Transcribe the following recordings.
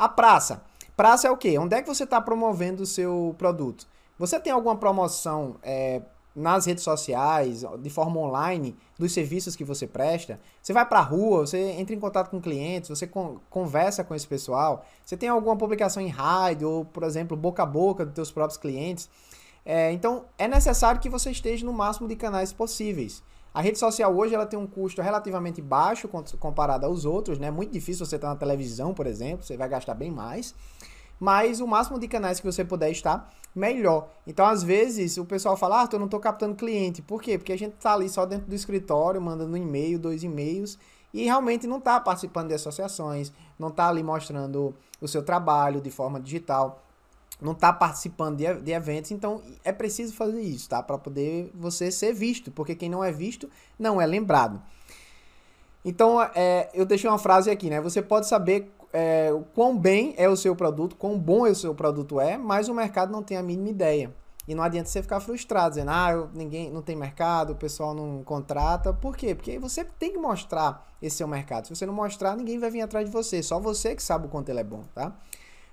A praça. Praça é o quê? Onde é que você está promovendo o seu produto? Você tem alguma promoção é, nas redes sociais, de forma online, dos serviços que você presta. Você vai para a rua, você entra em contato com clientes, você con conversa com esse pessoal. Você tem alguma publicação em rádio ou, por exemplo, boca a boca dos seus próprios clientes. É, então, é necessário que você esteja no máximo de canais possíveis. A rede social hoje ela tem um custo relativamente baixo comparado aos outros, né? Muito difícil você estar na televisão, por exemplo, você vai gastar bem mais mas o máximo de canais que você puder estar, melhor. Então, às vezes, o pessoal fala, ah, eu não estou captando cliente. Por quê? Porque a gente está ali só dentro do escritório, mandando um e-mail, dois e-mails, e realmente não está participando de associações, não está ali mostrando o seu trabalho de forma digital, não está participando de, de, eventos. Então, é preciso fazer isso, tá? Para poder você ser visto, porque quem não é visto não é lembrado. Então, é, eu deixei uma frase aqui, né? Você pode saber é, quão bem é o seu produto, quão bom é o seu produto é, mas o mercado não tem a mínima ideia. E não adianta você ficar frustrado, dizendo, ah, eu, ninguém não tem mercado, o pessoal não contrata. Por quê? Porque você tem que mostrar esse seu mercado. Se você não mostrar, ninguém vai vir atrás de você. Só você que sabe o quanto ele é bom, tá?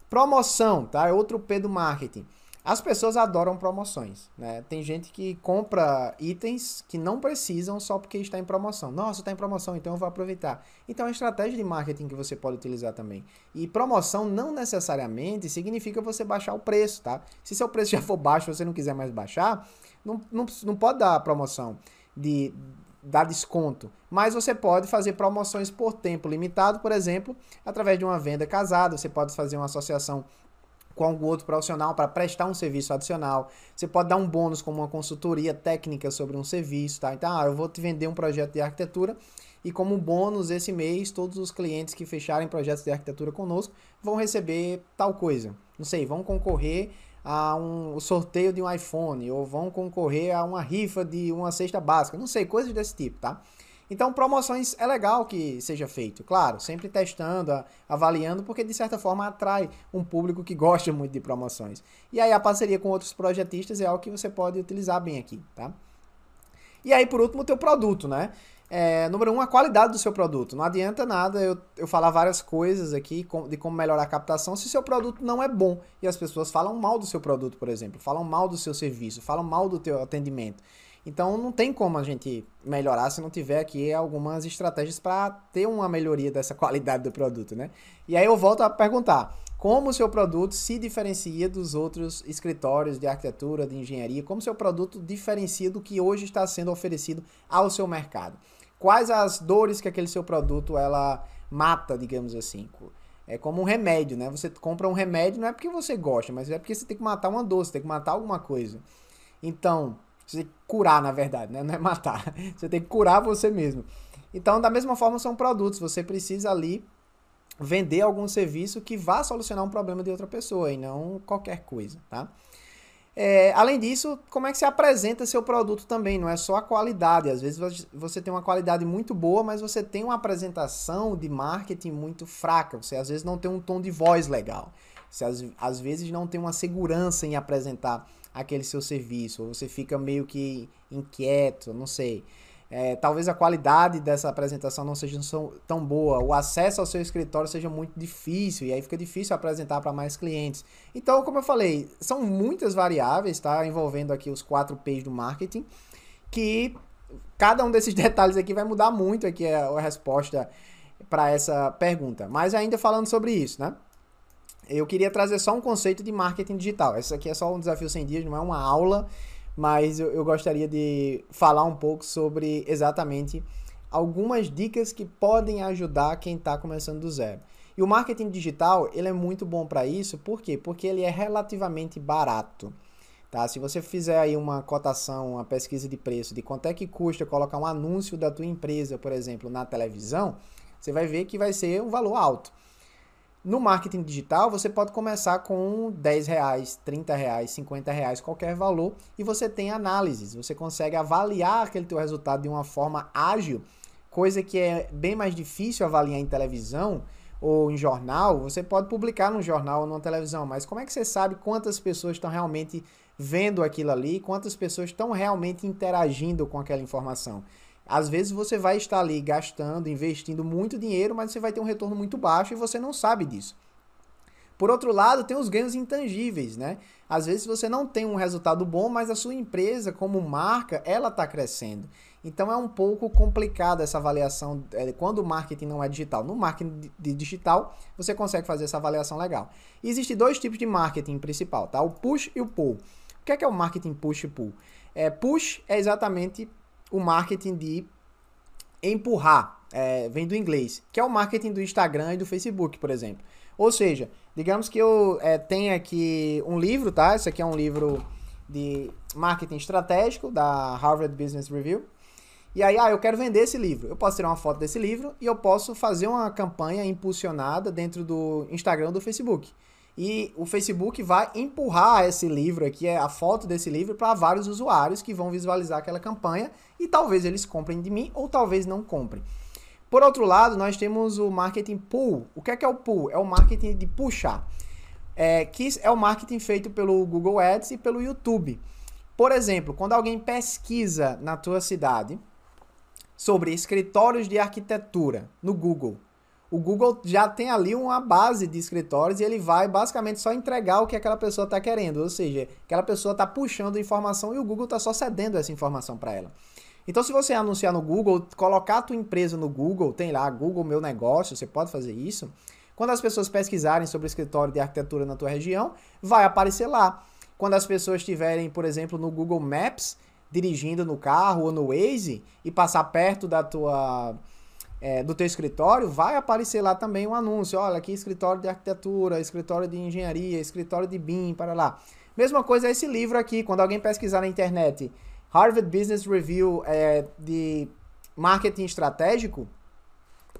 Promoção, tá? É outro P do marketing. As pessoas adoram promoções, né? Tem gente que compra itens que não precisam só porque está em promoção. Nossa, está em promoção, então eu vou aproveitar. Então é uma estratégia de marketing que você pode utilizar também. E promoção não necessariamente significa você baixar o preço, tá? Se seu preço já for baixo você não quiser mais baixar, não, não, não pode dar promoção de dar desconto. Mas você pode fazer promoções por tempo limitado, por exemplo, através de uma venda casada. Você pode fazer uma associação com algum outro profissional para prestar um serviço adicional. Você pode dar um bônus como uma consultoria técnica sobre um serviço, tá? Então, ah, eu vou te vender um projeto de arquitetura e como bônus esse mês, todos os clientes que fecharem projetos de arquitetura conosco vão receber tal coisa. Não sei, vão concorrer a um sorteio de um iPhone ou vão concorrer a uma rifa de uma cesta básica, não sei, coisas desse tipo, tá? Então, promoções é legal que seja feito, claro, sempre testando, avaliando, porque de certa forma atrai um público que gosta muito de promoções. E aí a parceria com outros projetistas é algo que você pode utilizar bem aqui, tá? E aí, por último, o teu produto, né? É, número um, a qualidade do seu produto. Não adianta nada eu, eu falar várias coisas aqui de como melhorar a captação se seu produto não é bom. E as pessoas falam mal do seu produto, por exemplo, falam mal do seu serviço, falam mal do teu atendimento. Então não tem como a gente melhorar se não tiver aqui algumas estratégias para ter uma melhoria dessa qualidade do produto, né? E aí eu volto a perguntar: como o seu produto se diferencia dos outros escritórios de arquitetura, de engenharia? Como o seu produto diferencia do que hoje está sendo oferecido ao seu mercado? Quais as dores que aquele seu produto ela mata, digamos assim? É como um remédio, né? Você compra um remédio não é porque você gosta, mas é porque você tem que matar uma dor, você tem que matar alguma coisa. Então, você tem que curar, na verdade, né? Não é matar. Você tem que curar você mesmo. Então, da mesma forma, são produtos. Você precisa ali vender algum serviço que vá solucionar um problema de outra pessoa e não qualquer coisa, tá? É, além disso, como é que se apresenta seu produto também? Não é só a qualidade. Às vezes você tem uma qualidade muito boa, mas você tem uma apresentação de marketing muito fraca. Você às vezes não tem um tom de voz legal. Você às, às vezes não tem uma segurança em apresentar aquele seu serviço, ou você fica meio que inquieto, não sei. É, talvez a qualidade dessa apresentação não seja tão boa, o acesso ao seu escritório seja muito difícil, e aí fica difícil apresentar para mais clientes. Então, como eu falei, são muitas variáveis, tá? Envolvendo aqui os quatro P's do marketing, que cada um desses detalhes aqui vai mudar muito aqui a, a resposta para essa pergunta. Mas ainda falando sobre isso, né? eu queria trazer só um conceito de marketing digital. Essa aqui é só um desafio 100 dias, não é uma aula, mas eu, eu gostaria de falar um pouco sobre exatamente algumas dicas que podem ajudar quem está começando do zero. E o marketing digital, ele é muito bom para isso, por quê? Porque ele é relativamente barato. Tá? Se você fizer aí uma cotação, uma pesquisa de preço de quanto é que custa colocar um anúncio da tua empresa, por exemplo, na televisão, você vai ver que vai ser um valor alto. No marketing digital, você pode começar com 10 reais, 30 reais, 50 reais, qualquer valor, e você tem análises. Você consegue avaliar aquele teu resultado de uma forma ágil, coisa que é bem mais difícil avaliar em televisão ou em jornal. Você pode publicar num jornal ou numa televisão, mas como é que você sabe quantas pessoas estão realmente vendo aquilo ali, quantas pessoas estão realmente interagindo com aquela informação? Às vezes você vai estar ali gastando, investindo muito dinheiro, mas você vai ter um retorno muito baixo e você não sabe disso. Por outro lado, tem os ganhos intangíveis, né? Às vezes você não tem um resultado bom, mas a sua empresa, como marca, ela está crescendo. Então é um pouco complicado essa avaliação é, quando o marketing não é digital. No marketing de digital, você consegue fazer essa avaliação legal. Existem dois tipos de marketing principal, tá? O push e o pull. O que é, que é o marketing push e pull? É, push é exatamente o marketing de empurrar, é, vem do inglês, que é o marketing do Instagram e do Facebook, por exemplo. Ou seja, digamos que eu é, tenha aqui um livro, tá? Esse aqui é um livro de marketing estratégico da Harvard Business Review. E aí, ah, eu quero vender esse livro. Eu posso tirar uma foto desse livro e eu posso fazer uma campanha impulsionada dentro do Instagram do Facebook. E o Facebook vai empurrar esse livro aqui, é a foto desse livro, para vários usuários que vão visualizar aquela campanha e talvez eles comprem de mim ou talvez não comprem. Por outro lado, nós temos o marketing pull. O que é, que é o pull? É o marketing de puxar. É, que é o marketing feito pelo Google Ads e pelo YouTube. Por exemplo, quando alguém pesquisa na tua cidade sobre escritórios de arquitetura no Google, o Google já tem ali uma base de escritórios e ele vai basicamente só entregar o que aquela pessoa está querendo. Ou seja, aquela pessoa está puxando informação e o Google está só cedendo essa informação para ela. Então, se você anunciar no Google, colocar a tua empresa no Google, tem lá Google Meu Negócio, você pode fazer isso. Quando as pessoas pesquisarem sobre escritório de arquitetura na tua região, vai aparecer lá. Quando as pessoas estiverem, por exemplo, no Google Maps, dirigindo no carro ou no Waze e passar perto da tua é, do teu escritório, vai aparecer lá também um anúncio. Olha, aqui escritório de arquitetura, escritório de engenharia, escritório de BIM, para lá. Mesma coisa é esse livro aqui, quando alguém pesquisar na internet Harvard Business Review é, de marketing estratégico,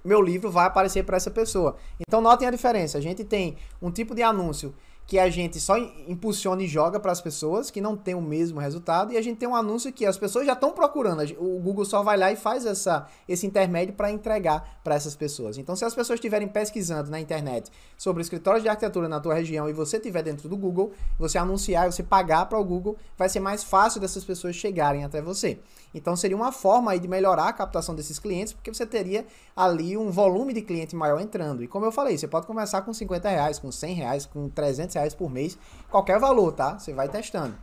meu livro vai aparecer para essa pessoa. Então notem a diferença. A gente tem um tipo de anúncio que a gente só impulsiona e joga para as pessoas, que não tem o mesmo resultado, e a gente tem um anúncio que as pessoas já estão procurando. O Google só vai lá e faz essa, esse intermédio para entregar para essas pessoas. Então, se as pessoas estiverem pesquisando na internet sobre escritórios de arquitetura na tua região e você estiver dentro do Google, você anunciar, você pagar para o Google, vai ser mais fácil dessas pessoas chegarem até você. Então seria uma forma aí de melhorar a captação desses clientes, porque você teria ali um volume de cliente maior entrando. E como eu falei, você pode começar com 50 reais, com 100 reais, com 300 reais por mês, qualquer valor, tá? Você vai testando.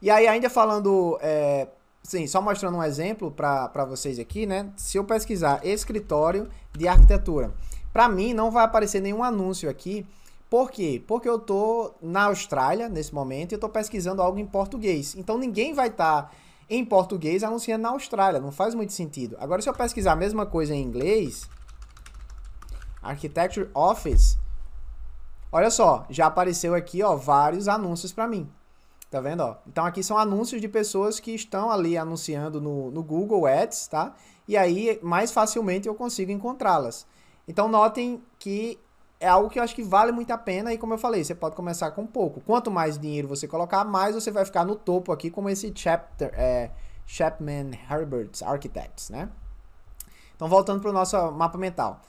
E aí ainda falando, é, sim, só mostrando um exemplo para vocês aqui, né? Se eu pesquisar escritório de arquitetura, para mim não vai aparecer nenhum anúncio aqui, por quê? Porque eu tô na Austrália nesse momento e eu tô pesquisando algo em português. Então ninguém vai estar tá em português anunciando na Austrália. Não faz muito sentido. Agora, se eu pesquisar a mesma coisa em inglês, Architecture Office, olha só, já apareceu aqui, ó, vários anúncios para mim. Tá vendo, ó? Então aqui são anúncios de pessoas que estão ali anunciando no, no Google Ads, tá? E aí mais facilmente eu consigo encontrá-las. Então notem que é algo que eu acho que vale muito a pena e como eu falei, você pode começar com pouco. Quanto mais dinheiro você colocar, mais você vai ficar no topo aqui, como esse chapter, é, Chapman Herbert's Architects, né? Então voltando para o nosso mapa mental.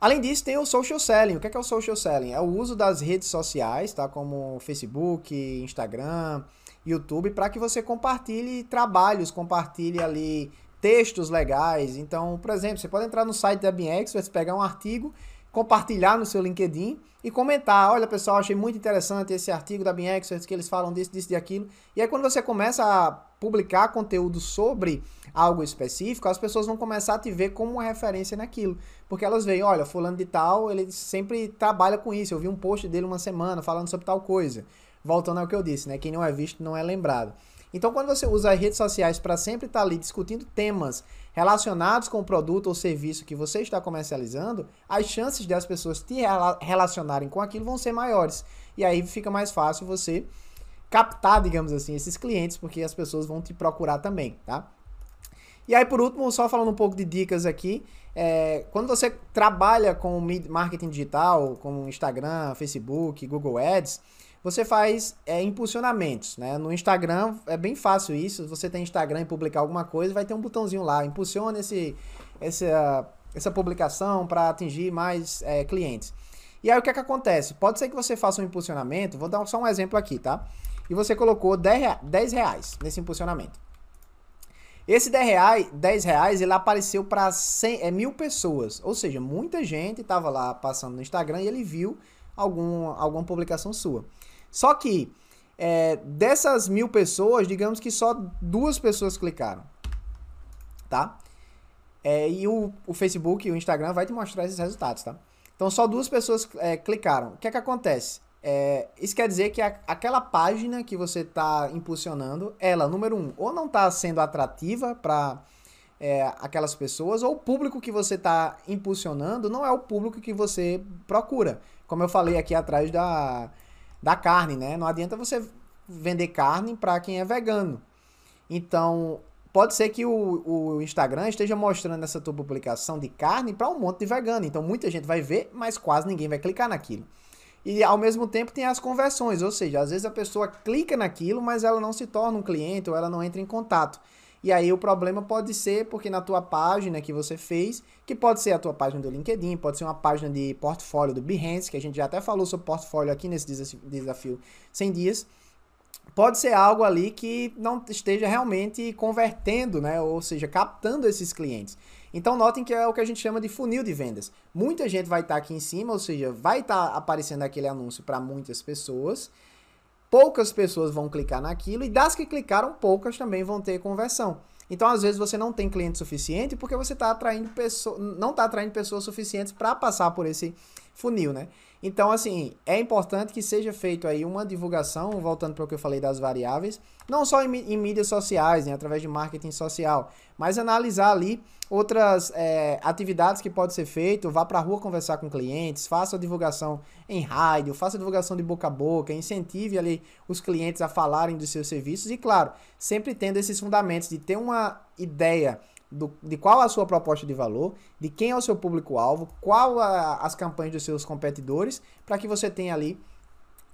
Além disso, tem o social selling. O que é, que é o social selling? É o uso das redes sociais, tá? Como Facebook, Instagram, YouTube, para que você compartilhe trabalhos, compartilhe ali textos legais. Então, por exemplo, você pode entrar no site da BX, você pegar um artigo compartilhar no seu LinkedIn e comentar, olha pessoal, achei muito interessante esse artigo da Bean que eles falam disso, disso e aquilo. E aí quando você começa a publicar conteúdo sobre algo específico, as pessoas vão começar a te ver como uma referência naquilo. Porque elas veem, olha, fulano de tal, ele sempre trabalha com isso. Eu vi um post dele uma semana falando sobre tal coisa. Voltando ao que eu disse, né? Quem não é visto não é lembrado. Então, quando você usa as redes sociais para sempre estar tá ali discutindo temas relacionados com o produto ou serviço que você está comercializando, as chances das pessoas te relacionarem com aquilo vão ser maiores. E aí fica mais fácil você captar, digamos assim, esses clientes, porque as pessoas vão te procurar também, tá? E aí, por último, só falando um pouco de dicas aqui, é, quando você trabalha com marketing digital, como Instagram, Facebook, Google Ads, você faz é, impulsionamentos, né? No Instagram é bem fácil isso. Você tem Instagram e publicar alguma coisa, vai ter um botãozinho lá, impulsiona esse, essa, essa publicação para atingir mais é, clientes. E aí o que é que acontece? Pode ser que você faça um impulsionamento, vou dar só um exemplo aqui, tá? E você colocou 10 reais nesse impulsionamento. Esse 10 reais, 10 reais ele apareceu para é, mil pessoas. Ou seja, muita gente estava lá passando no Instagram e ele viu algum, alguma publicação sua. Só que é, dessas mil pessoas, digamos que só duas pessoas clicaram, tá? É, e o, o Facebook e o Instagram vai te mostrar esses resultados, tá? Então só duas pessoas é, clicaram. O que é que acontece? É, isso quer dizer que a, aquela página que você está impulsionando, ela, número um, ou não está sendo atrativa para é, aquelas pessoas, ou o público que você está impulsionando não é o público que você procura. Como eu falei aqui atrás da, da carne, né? Não adianta você vender carne para quem é vegano. Então, pode ser que o, o Instagram esteja mostrando essa tua publicação de carne para um monte de vegano. Então, muita gente vai ver, mas quase ninguém vai clicar naquilo. E ao mesmo tempo tem as conversões, ou seja, às vezes a pessoa clica naquilo, mas ela não se torna um cliente ou ela não entra em contato. E aí o problema pode ser porque na tua página que você fez, que pode ser a tua página do LinkedIn, pode ser uma página de portfólio do Behance, que a gente já até falou sobre portfólio aqui nesse desafio 100 dias, pode ser algo ali que não esteja realmente convertendo, né? Ou seja, captando esses clientes. Então notem que é o que a gente chama de funil de vendas. Muita gente vai estar tá aqui em cima, ou seja, vai estar tá aparecendo aquele anúncio para muitas pessoas. Poucas pessoas vão clicar naquilo e das que clicaram, poucas também vão ter conversão. Então, às vezes, você não tem cliente suficiente porque você está atraindo pessoas, não está atraindo pessoas suficientes para passar por esse funil, né? Então, assim, é importante que seja feito aí uma divulgação, voltando para o que eu falei das variáveis, não só em, em mídias sociais, né, através de marketing social, mas analisar ali outras é, atividades que pode ser feito, vá para a rua conversar com clientes, faça a divulgação em rádio, faça a divulgação de boca a boca, incentive ali os clientes a falarem dos seus serviços e, claro, sempre tendo esses fundamentos de ter uma ideia do, de qual a sua proposta de valor, de quem é o seu público-alvo, qual a, as campanhas dos seus competidores, para que você tenha ali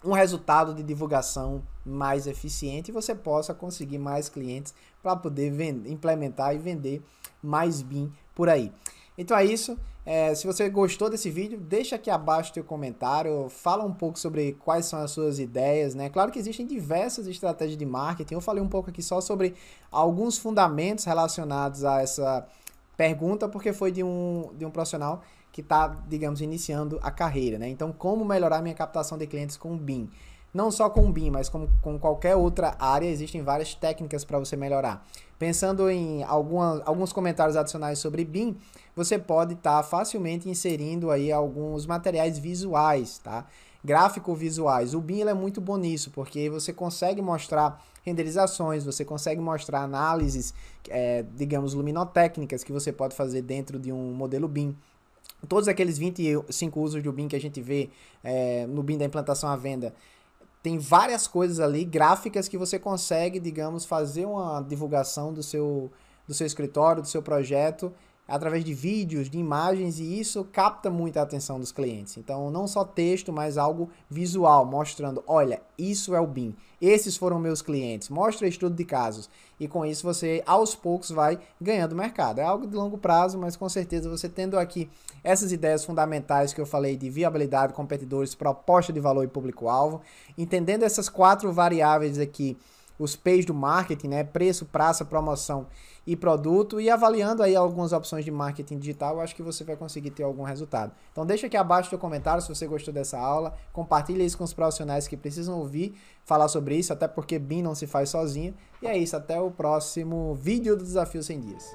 um resultado de divulgação mais eficiente e você possa conseguir mais clientes para poder vender, implementar e vender mais BIM por aí. Então é isso. É, se você gostou desse vídeo, deixa aqui abaixo teu comentário, fala um pouco sobre quais são as suas ideias, né? Claro que existem diversas estratégias de marketing. Eu falei um pouco aqui só sobre alguns fundamentos relacionados a essa pergunta, porque foi de um, de um profissional que está, digamos, iniciando a carreira, né? Então, como melhorar minha captação de clientes com o BIM? Não só com BIM, mas com, com qualquer outra área, existem várias técnicas para você melhorar. Pensando em alguma, alguns comentários adicionais sobre BIM, você pode estar tá facilmente inserindo aí alguns materiais visuais, tá? Gráfico-visuais. O BIM é muito bom nisso, porque você consegue mostrar renderizações, você consegue mostrar análises, é, digamos, luminotécnicas que você pode fazer dentro de um modelo BIM todos aqueles 25 usos do BIM que a gente vê é, no BIM da implantação à venda, tem várias coisas ali, gráficas, que você consegue, digamos, fazer uma divulgação do seu, do seu escritório, do seu projeto, através de vídeos, de imagens, e isso capta muito a atenção dos clientes. Então, não só texto, mas algo visual, mostrando, olha, isso é o BIM, esses foram meus clientes, mostra estudo de casos. E com isso você, aos poucos, vai ganhando mercado. É algo de longo prazo, mas com certeza você tendo aqui essas ideias fundamentais que eu falei de viabilidade, competidores, proposta de valor e público-alvo, entendendo essas quatro variáveis aqui, os P's do marketing, né? Preço, praça, promoção e produto e avaliando aí algumas opções de marketing digital, eu acho que você vai conseguir ter algum resultado. Então deixa aqui abaixo seu comentário se você gostou dessa aula, compartilha isso com os profissionais que precisam ouvir falar sobre isso, até porque BIM não se faz sozinho. E é isso, até o próximo vídeo do Desafio 100 Dias.